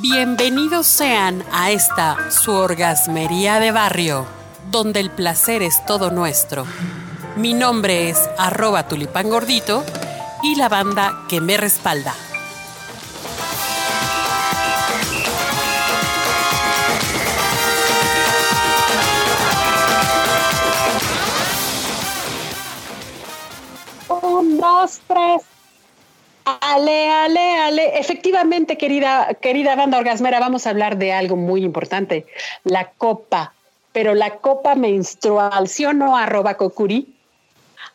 Bienvenidos sean a esta su orgasmería de barrio, donde el placer es todo nuestro. Mi nombre es arroba tulipán gordito y la banda que me respalda. Un, dos, tres. Ale, ale, ale. Efectivamente, querida, querida banda orgasmera, vamos a hablar de algo muy importante, la copa, pero la copa menstrual, ¿sí o no? Arroba Kokuri.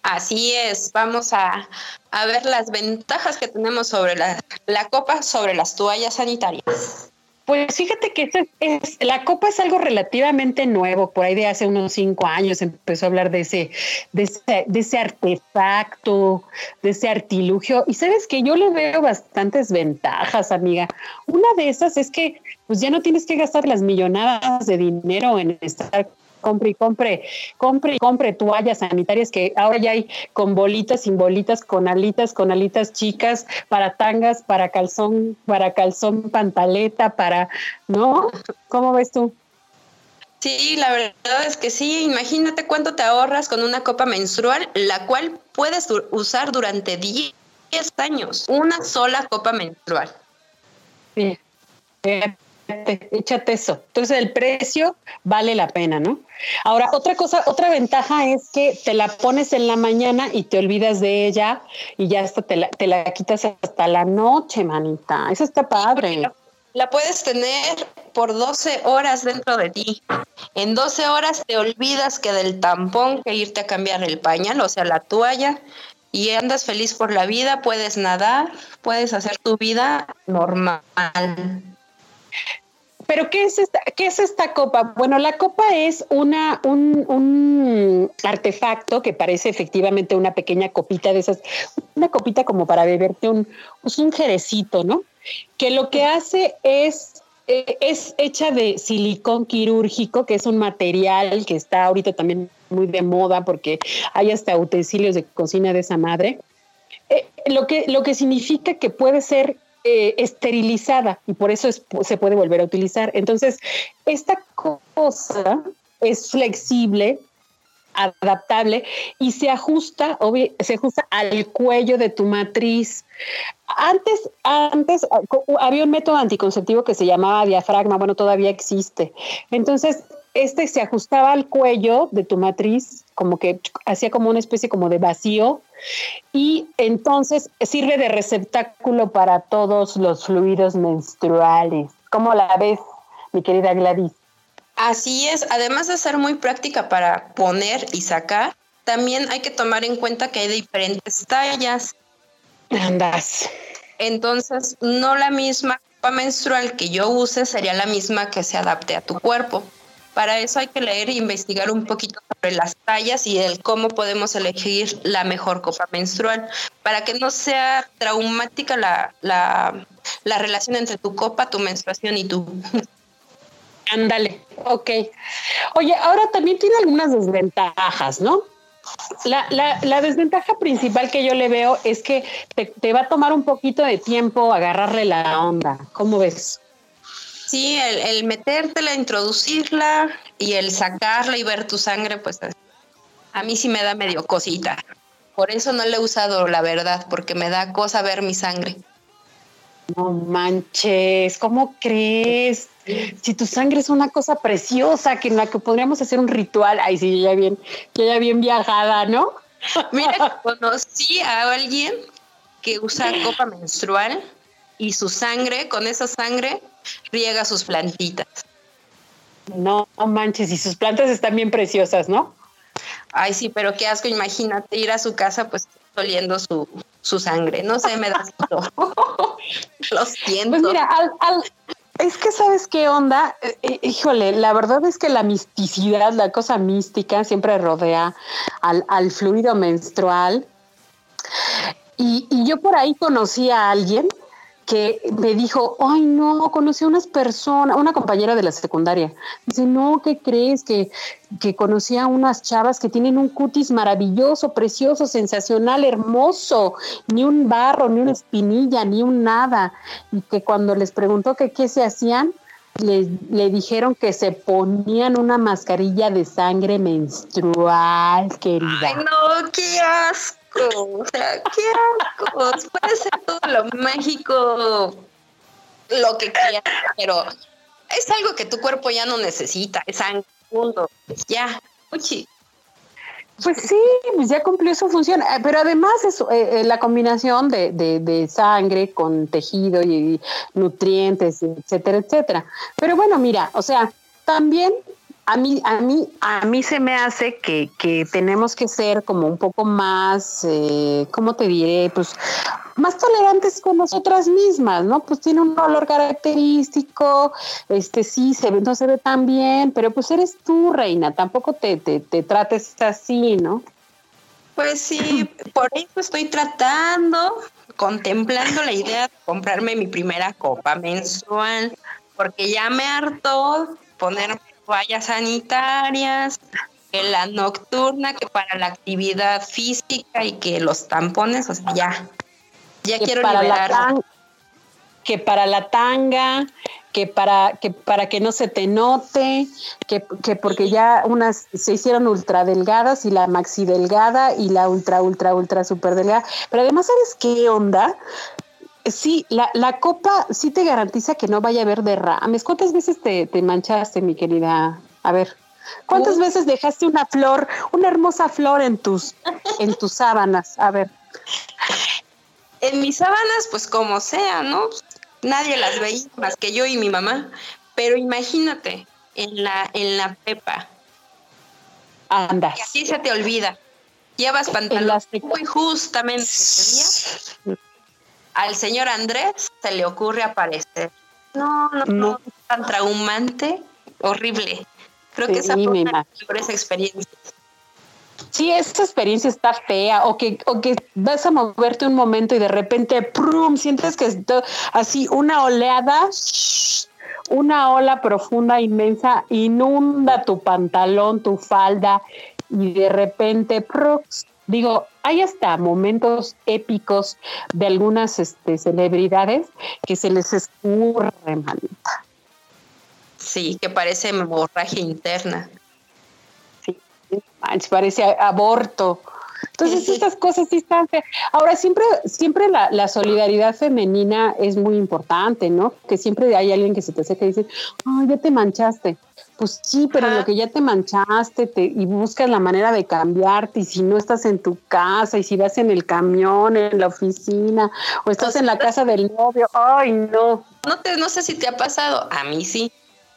Así es, vamos a, a ver las ventajas que tenemos sobre la, la copa sobre las toallas sanitarias. Pues fíjate que es, la copa es algo relativamente nuevo, por ahí de hace unos cinco años empezó a hablar de ese, de ese, de ese artefacto, de ese artilugio. Y sabes que yo le veo bastantes ventajas, amiga. Una de esas es que pues ya no tienes que gastar las millonadas de dinero en estar compre y compre, compre y compre toallas sanitarias que ahora ya hay con bolitas, sin bolitas, con alitas, con alitas chicas, para tangas, para calzón, para calzón pantaleta, para, ¿no? ¿Cómo ves tú? Sí, la verdad es que sí. Imagínate cuánto te ahorras con una copa menstrual, la cual puedes usar durante 10 años. Una sola copa menstrual. Sí échate eso. Entonces el precio vale la pena, ¿no? Ahora, otra cosa, otra ventaja es que te la pones en la mañana y te olvidas de ella y ya hasta te la, quitas hasta la noche, manita. Eso está padre. La, puedes tener por 12 horas dentro de ti. En 12 horas te olvidas que del tampón que irte a cambiar el pañal, o sea, la toalla, y andas feliz por la vida, puedes nadar, puedes hacer tu vida normal. Pero ¿qué es esta, qué es esta copa? Bueno, la copa es una, un, artefacto que parece efectivamente una pequeña copita de esas, una copita como para beberte un, pues un jerecito, ¿no? Que lo que hace es eh, es hecha de silicón quirúrgico, que es un material que está ahorita también muy de moda porque hay hasta utensilios de cocina de esa madre. Eh, lo, que, lo que significa que puede ser eh, esterilizada y por eso se puede volver a utilizar. Entonces, esta cosa es flexible, adaptable y se ajusta, se ajusta al cuello de tu matriz. Antes, antes ah, había un método anticonceptivo que se llamaba diafragma, bueno, todavía existe. Entonces, este se ajustaba al cuello de tu matriz, como que hacía como una especie como de vacío, y entonces sirve de receptáculo para todos los fluidos menstruales. ¿Cómo la ves, mi querida Gladys? Así es, además de ser muy práctica para poner y sacar, también hay que tomar en cuenta que hay diferentes tallas. Andas. Entonces, no la misma copa menstrual que yo use sería la misma que se adapte a tu cuerpo. Para eso hay que leer e investigar un poquito sobre las tallas y el cómo podemos elegir la mejor copa menstrual, para que no sea traumática la, la, la relación entre tu copa, tu menstruación y tú. Ándale, ok. Oye, ahora también tiene algunas desventajas, ¿no? La, la, la, desventaja principal que yo le veo es que te, te, va a tomar un poquito de tiempo agarrarle la onda. ¿Cómo ves? Sí, el, el metértela, introducirla y el sacarla y ver tu sangre, pues a mí sí me da medio cosita. Por eso no le he usado, la verdad, porque me da cosa ver mi sangre. No manches, ¿cómo crees? Si tu sangre es una cosa preciosa que en la que podríamos hacer un ritual, ay, sí, ya bien, ya bien viajada, ¿no? Mira, conocí a alguien que usa copa menstrual y su sangre, con esa sangre, riega sus plantitas. No, manches, y sus plantas están bien preciosas, ¿no? Ay, sí, pero qué asco, imagínate ir a su casa pues oliendo su, su sangre. No sé, me da Lo siento. Pues mira, es que sabes qué onda, eh, eh, híjole, la verdad es que la misticidad, la cosa mística siempre rodea al, al fluido menstrual. Y, y, yo por ahí conocí a alguien que me dijo, ay no, conocí a unas personas, una compañera de la secundaria. Dice, no, ¿qué crees? Que, que conocí a unas chavas que tienen un cutis maravilloso, precioso, sensacional, hermoso, ni un barro, ni una espinilla, ni un nada. Y que cuando les preguntó que qué se hacían, le, le, dijeron que se ponían una mascarilla de sangre menstrual, querida. Ay, no, qué asco. O sea, qué asco. Puede ser todo lo mágico, lo que quieras, pero es algo que tu cuerpo ya no necesita, es sangre, mundo. Ya, uchi. Pues sí, pues ya cumplió su función, eh, pero además es eh, eh, la combinación de, de, sangre con tejido y nutrientes, etcétera, etcétera. Pero bueno, mira, o sea, también a mí, a mí, a mí se me hace que, que tenemos que ser como un poco más, eh, ¿cómo te diré? Pues más tolerantes con nosotras mismas, ¿no? Pues tiene un olor característico, este sí, se ve, no se ve tan bien, pero pues eres tú, reina, tampoco te, te, te trates así, ¿no? Pues sí, por eso estoy tratando, contemplando la idea de comprarme mi primera copa mensual, porque ya me hartó ponerme toallas sanitarias, que la nocturna, que para la actividad física y que los tampones, o sea, ya, ya quiero para liberar. La que para la tanga, que para que para que no se te note, que, que porque ya unas se hicieron ultra delgadas y la maxi delgada y la ultra ultra ultra super delgada, pero además sabes qué onda, Sí, la, la, copa sí te garantiza que no vaya a haber derrames. ¿Cuántas veces te, te manchaste, mi querida? A ver, ¿cuántas veces dejaste una flor, una hermosa flor en tus, en tus sábanas? A ver. En mis sábanas, pues como sea, ¿no? Nadie las veía más que yo y mi mamá. Pero imagínate, en la, en la pepa. Andas. Y así se te olvida. Llevas pantalón muy justamente ese día al señor Andrés se le ocurre aparecer. No, no, no, es tan traumante, horrible. Creo sí, que esa fue una de las mejores experiencias. Sí, esa experiencia está fea, o que, o que vas a moverte un momento y de repente, ¡prum! sientes que es así una oleada, una ola profunda, inmensa, inunda tu pantalón, tu falda, y de repente, ¡prum! Digo, hay hasta momentos épicos de algunas este, celebridades que se les escurre, manita. Sí, que parece hemorragia interna. Sí, parece aborto. Entonces, estas cosas sí están. Ahora, siempre, siempre la, la, solidaridad femenina es muy importante, ¿no? Que siempre hay alguien que se te acerca y dice, ay, ya te manchaste. Pues sí, pero lo que ya te manchaste te, y buscas la manera de cambiarte y si no estás en tu casa y si vas en el camión, en la oficina o estás en la casa del novio, ay no. No, te, no sé si te ha pasado, a mí sí,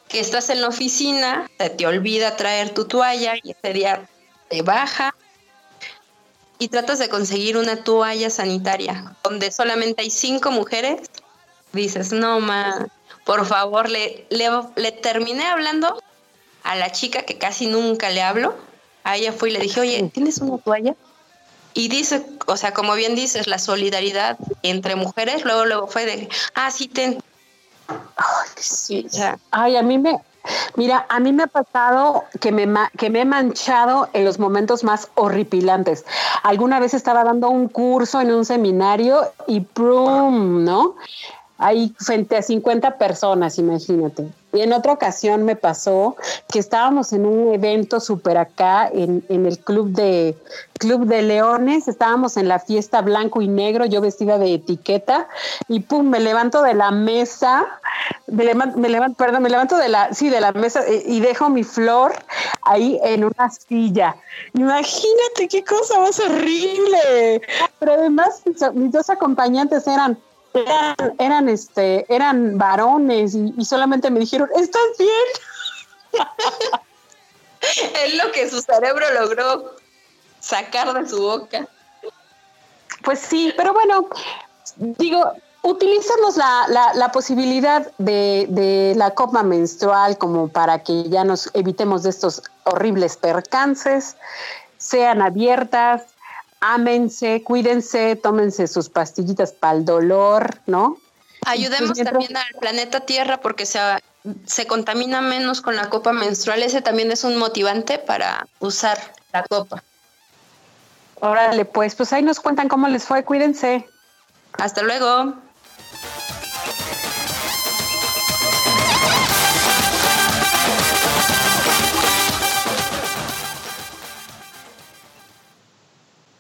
que estás en la oficina, se te olvida traer tu toalla y ese día te baja y tratas de conseguir una toalla sanitaria donde solamente hay cinco mujeres, dices, no, ma, por favor, le, le, le terminé hablando la chica que casi nunca le hablo, a ella fui y le dije, oye, ¿tienes una toalla? Y dice, o sea, como bien dices, la solidaridad entre mujeres, luego, luego fue de, ah, sí, ten. Ay, sí. Sea, Ay, a mí me, Mira, a mí me ha pasado que me, que me he manchado en los momentos más horripilantes. Alguna vez estaba dando un curso en un seminario y ¡prum! ¿no? Ahí frente a 50 personas, imagínate. Y en otra ocasión me pasó que estábamos en un evento súper acá en, en, el club de Club de Leones, estábamos en la fiesta blanco y negro, yo vestida de etiqueta, y pum, me levanto de la mesa, me levanto, me levanto, perdón, me levanto de la, sí, de la mesa y, y dejo mi flor ahí en una silla. Imagínate qué cosa más horrible. Pero además mis dos acompañantes eran eran, eran, este, eran varones y, y solamente me dijeron, ¿estás bien? es lo que su cerebro logró sacar de su boca. Pues sí, pero bueno, digo, utilizamos la, la, la posibilidad de, de, la copa menstrual como para que ya nos evitemos de estos horribles percances, sean abiertas, ámense, cuídense, tómense sus pastillitas para el dolor, ¿no? Ayudemos mientras- también al planeta Tierra porque se, se contamina menos con la copa menstrual. Ese también es un motivante para usar la copa. Órale, pues, pues ahí nos cuentan cómo les fue. Cuídense. Hasta luego.